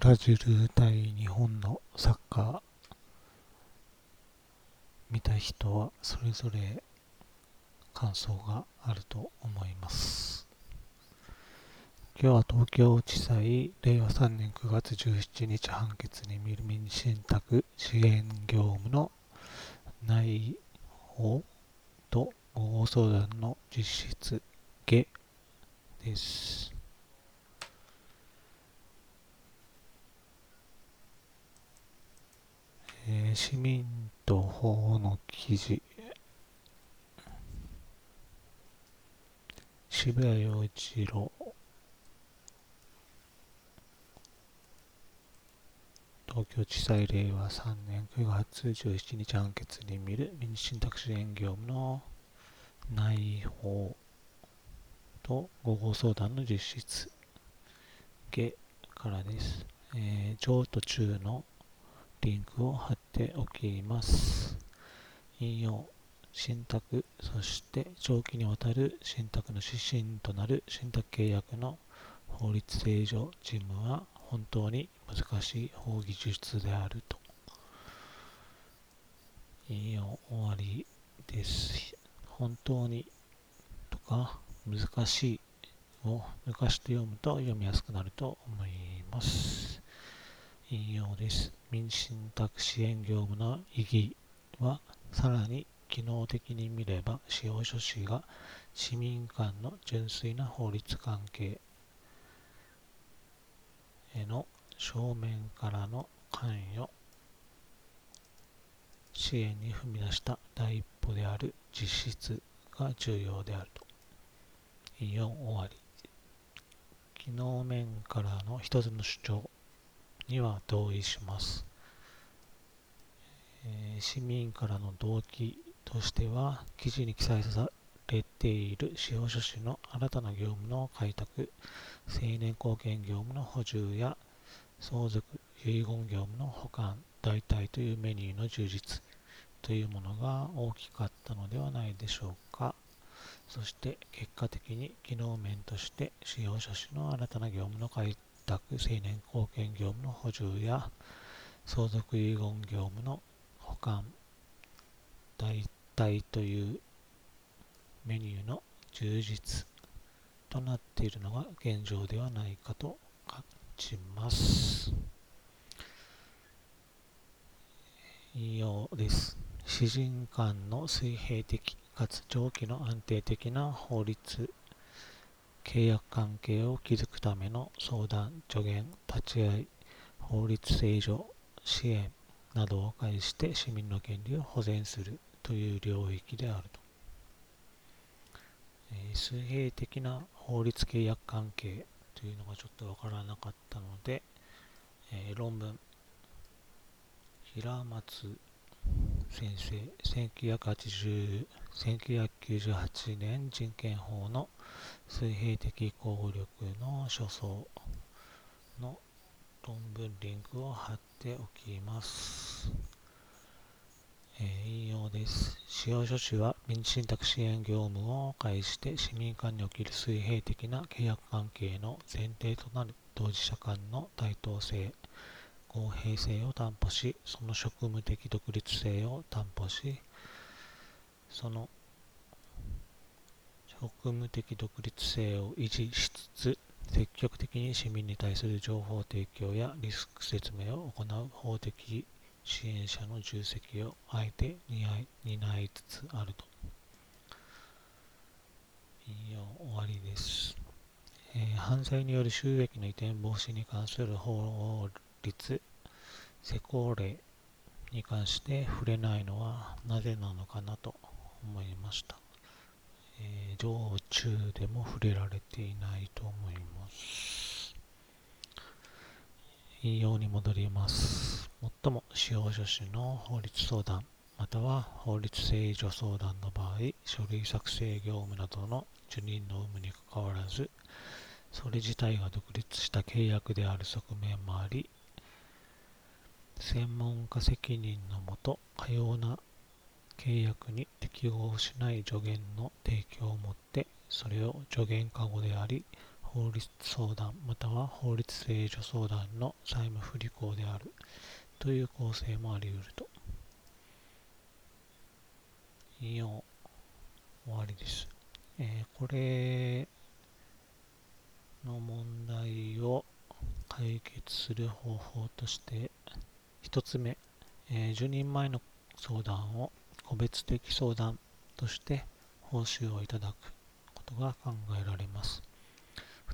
ブラジル対日本のサッカー見た人はそれぞれ感想があると思います。今日は東京地裁令和3年9月17日判決に見る民信託支援業務の内容と合法相談の実質下です。ー、市民と法の記事。渋谷陽一郎。東京地裁令和3年9月17日判決に見る。民事信託支援業務の内容と合法相談の実質。下からです。えー、上と中のリンクを貼っておきます。引用、信託、そして長期にわたる信託の指針となる信託契約の法律正常事務は本当に難しい法技術であると。引用終わりです。本当にとか難しいを昔と読むと読みやすくなると思います。引用です。民信託支援業務の意義は、さらに機能的に見れば、使用書士が市民間の純粋な法律関係への正面からの関与、支援に踏み出した第一歩である実質が重要であると。引用終わり。機能面からの一つの主張には同意します。えー、市民からの動機としては、記事に記載されている司法書士の新たな業務の開拓、青年貢献業務の補充や相続遺言業務の保管、代替というメニューの充実というものが大きかったのではないでしょうか。そして結果的に機能面として使用書士の新たな業務の開拓宅青年貢献業務の補充や相続遺言業務の保管代替というメニューの充実となっているのが現状ではないかと感じます。引用です。詩人間の水平的かつ長期の安定的な法律契約関係を築くための相談、助言、立ち会い、法律正常、支援などを介して市民の権利を保全するという領域であると。え、水平的な法律契約関係というのがちょっとわからなかったので、えー、論文、平松先生、1980 1998年人権法の水平的効力の書相の論文リンクを貼っておきます。えー、引用です。使用書士は民事信託支援業務を介して市民間における水平的な契約関係の前提となる当事者間の対等性、公平性を担保し、その職務的独立性を担保し、その職務的独立性を維持しつつ、積極的に市民に対する情報提供やリスク説明を行う法的支援者の重責をあえて担いつつあると。引用終わりです。えー、犯罪による収益の移転防止に関する法律、施行令に関して触れないのはなぜなのかなと思いました。えー、上中でも触れられていないと思います。引用に戻ります。最も使用書士の法律相談、または法律正助相談の場合、書類作成業務などの受任の有無にかかわらず、それ自体が独立した契約である側面もあり、専門家責任のもと、かような契約に適合しない助言の提供をもって、それを助言過誤であり、法律相談または法律正助相談の債務不履行であるという構成もあり得ると。引用終わりです。えー、これの問題を解決する方法として、1つ目、えー、10人前の相談を個別的相談として報酬をいただくことが考えられます。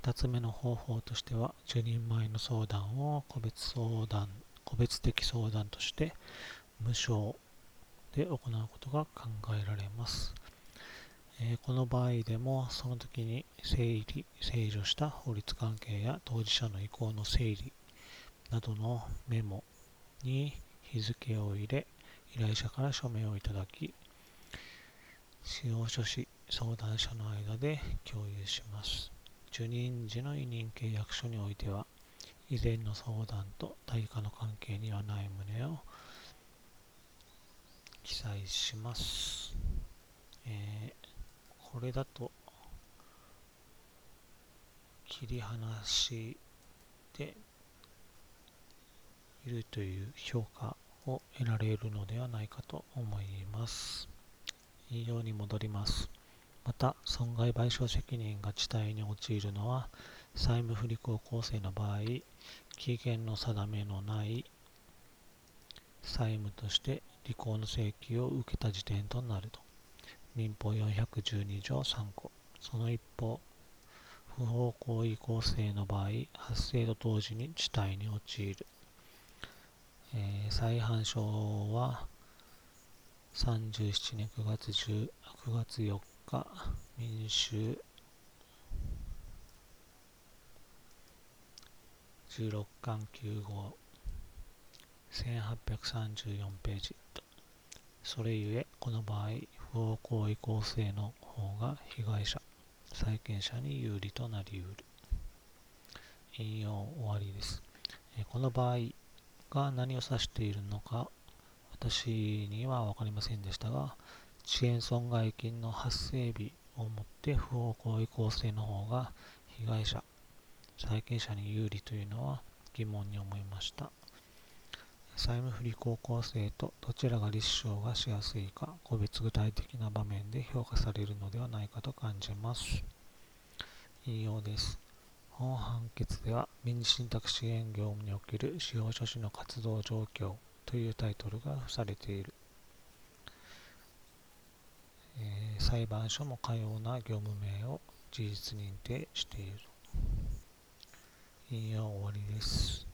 2つ目の方法としては、10人前の相談を個別相談、個別的相談として無償で行うことが考えられます。えー、この場合でも、その時に整理、整理した法律関係や当事者の意向の整理などのメモに日付を入れ、依頼者から署名をいただき、使用書士、相談者の間で共有します。受任時の委任契約書においては、以前の相談と対価の関係にはない旨を記載します。えーこれだと切り離しでいるという評価を得られるのではないかと思います。引用に戻ります。また、損害賠償責任が地帯に陥るのは、債務不履行構成の場合、期限の定めのない債務として履行の請求を受けた時点となると。民法412条3項。その一方、不法行為構成の場合、発生と同時に事態に陥る。えー、再犯症は37年9月10 9月4日民衆16巻9号1834ページとそれゆえこの場合不法行為構成の方が被害者、債権者に有利となり得る。引用終わりです。この場合が何を指しているのか私には分かりませんでしたが、遅延損害金の発生日をもって不法行為構成の方が被害者、債権者に有利というのは疑問に思いました。債務不履行構成とどちらが立証がしやすいか、個別具体的な場面で評価されるのではないかと感じます。引用です。本判決では、民事信託支援業務における司法書士の活動状況というタイトルが付されている。えー、裁判所もかような業務名を事実認定している。引用終わりです。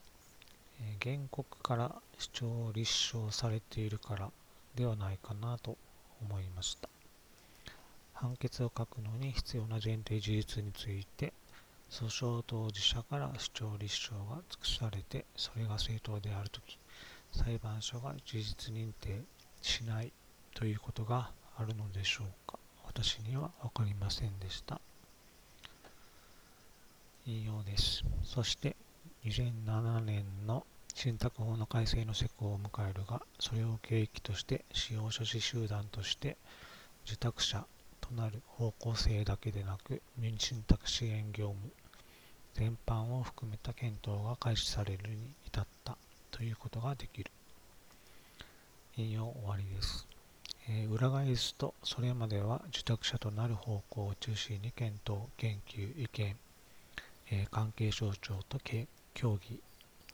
えー、原告から主張を立証されているからではないかなと思いました。判決を書くのに必要な前提事実について訴訟当事者から主張立証が尽くされてそれが正当であるとき裁判所が事実認定しないということがあるのでしょうか。私には分かりませんでした。引用です。そして2007年の信託法の改正の施行を迎えるが、それを契機として使用書士集団として受託者となる方向性だけでなく、民信託支援業務全般を含めた検討が開始されるに至ったということができる。引用終わりです。えー、裏返すと、それまでは受託者となる方向を中心に検討、研究、意見、えー、関係省庁と協議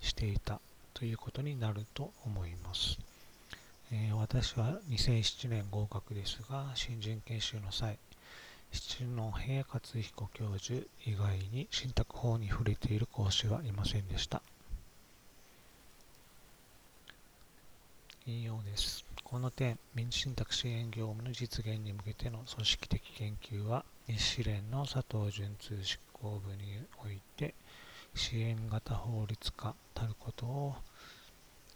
していたということになると思います。えー、私は2007年合格ですが、新人研修の際、七戸勝彦教授以外に信託法に触れている講師はいませんでした。引用です。この点、民事信託支援業務の実現に向けての組織的研究は、日試連の佐藤純通執行部において、支援型法律家たることを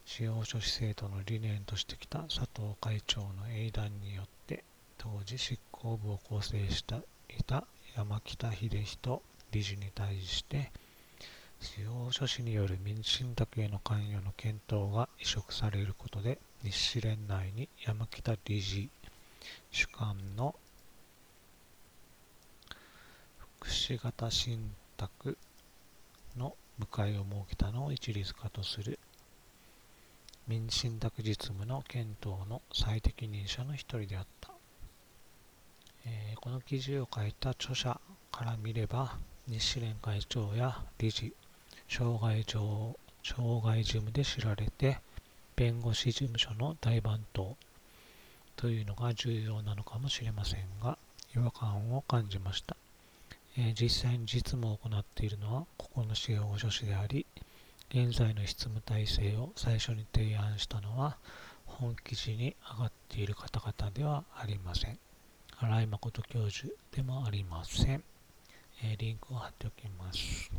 使用書士制度の理念としてきた佐藤会長の英断によって当時執行部を構成していた山北秀人理事に対して使用書士による民事信託への関与の検討が移植されることで日誌連内に山北理事主幹の福祉型信託の部会を設けたのを一律化とする民事信託実務の検討の最適任者の一人であった、えー、この記事を書いた著者から見れば日支連会長や理事障害上障害事務で知られて弁護士事務所の大番頭というのが重要なのかもしれませんが違和感を感じました、えー、実際に実務を行っているのはここの司法書士であり現在の執務体制を最初に提案したのは本記事に上がっている方々ではありません。新井誠教授でもありません、えー、リンクを貼っておきます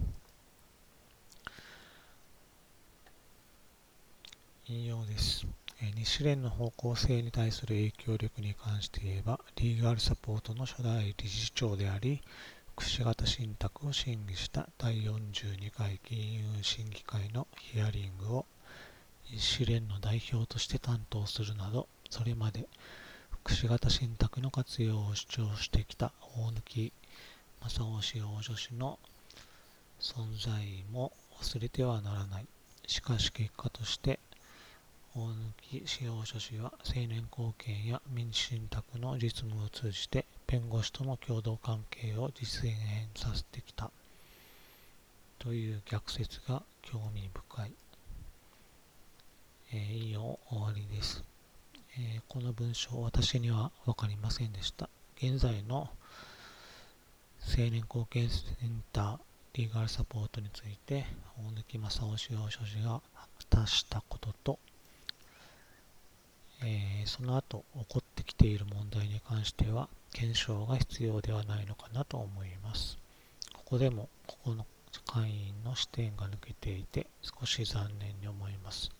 引用です。日連の方向性に対する影響力に関して言えば、リーガルサポートの初代理事長であり、福祉型信託を審議した第42回金融審議会のヒアリングを日連の代表として担当するなど、それまで福祉型信託の活用を主張してきた大貫正雄司法助士の存在も忘れてはならない。しかし結果として大貫司法書士は青年後見や民事信託の実務を通じて弁護士との共同関係を実現させてきたという逆説が興味深い。えー、引用終わりです、えー、この文章私には分かりませんでした。現在の青年後見センターリーガルサポートについて大貫正雄司法書士が果たしたこととえー、その後起こってきている問題に関しては検証が必要ではないのかなと思います。ここでもここの会員の視点が抜けていて少し残念に思います。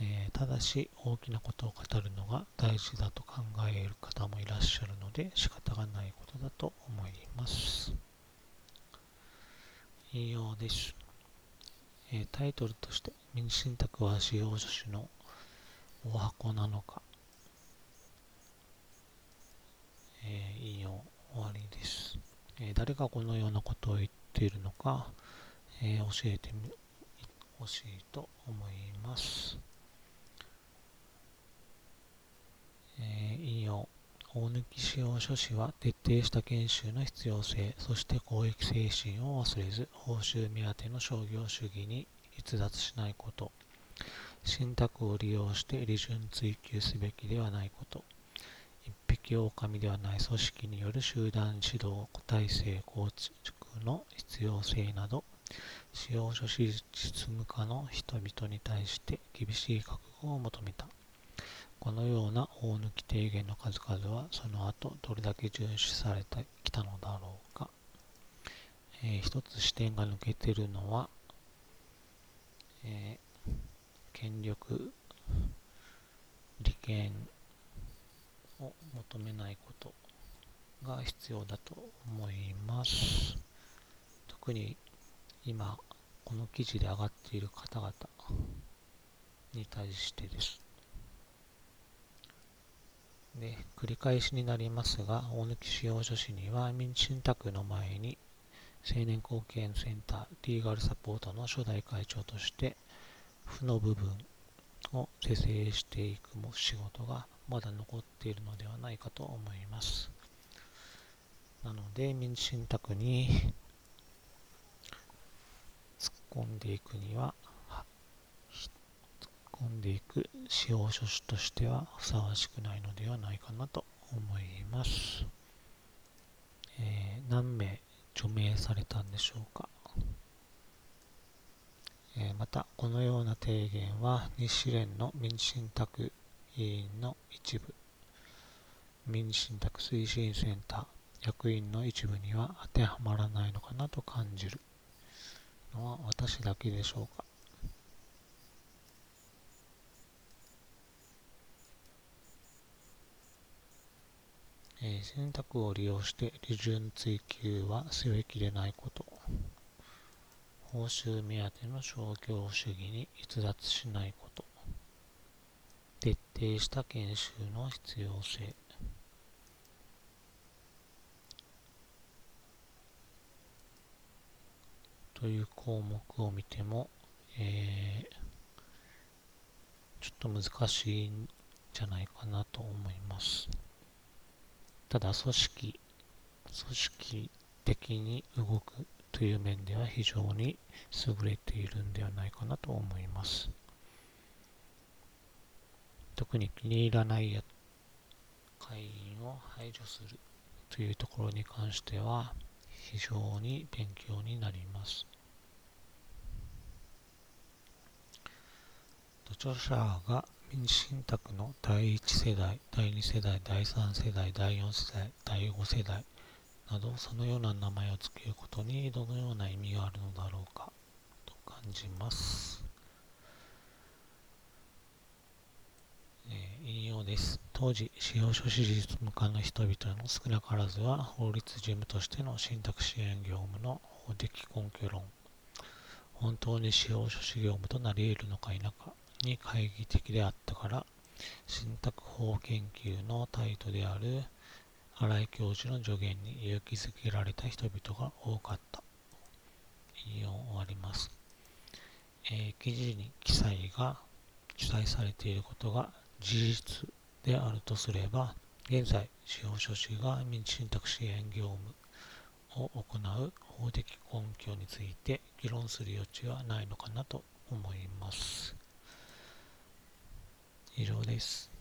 えー、ただし大きなことを語るのが大事だと考える方もいらっしゃるので仕方がないことだと思います。引用です。えー、タイトルとして民事信託は使用助手のお箱なのか、えー、引用終わりです、え、誰がこのようなことを言っているのか、えー、教えてほしいと思います、え引用大貫使用書士は徹底した研修の必要性、そして公益精神を忘れず、報酬目当ての商業主義に逸脱しないこと、信託を利用して利潤追求すべきではないこと、一匹狼ではない組織による集団指導体制構築の必要性など、使用書士実務家の人々に対して厳しい覚悟を求めた。このような大抜き提言の数々はその後どれだけ遵守されてきたのだろうか。えー、一つ視点が抜けているのは、えー権力利権を求めないことが必要だと思います特に今この記事で上がっている方々に対してですで繰り返しになりますが大貫使用書士には民事信託の前に青年後見センターリーガルサポートの初代会長として負の部分を是正していく仕事がまだ残っているのではないかと思います。なので、民事信託に突っ込んでいくには、込んでいく司法書士としてはふさわしくないのではないかなと思います。えー、何名除名されたんでしょうか？えまた、このような提言は日支連の民事信託委員の一部、民事信託推進センター役員の一部には当てはまらないのかなと感じるのは私だけでしょうか？えー、選択を利用して利潤追求はすべきでないこと。報酬目当ての商業主義に逸脱しないこと。徹底した研修の必要性。という項目を見ても、えー、ちょっと難しいんじゃないかなと思います。ただ、組織、組織的に動くという面では非常に優れているんではないかなと思います。特に気に入らない会員を排除するというところに関しては非常に勉強になります。著者が民信託の第1世代、第2世代、第3世代、第4世代、第5世代などそのような名前を付けることにどのような意味があるのだろうかと感じます。えー、引用です。当時、司法書士実務家の人々の少なからずは法律事務としての信託支援業務の法的根拠論、本当に司法書士業務となり得るのか否かに懐疑的であったから、信託法研究のタイトである新井教授の助言に勇気づけられた人々が多かった。引用終わります。えー、記事に記載が記載されていることが事実であるとすれば、現在、司法書士が民事信託支援業務を行う法的根拠について議論する余地はないのかなと思います。以上です。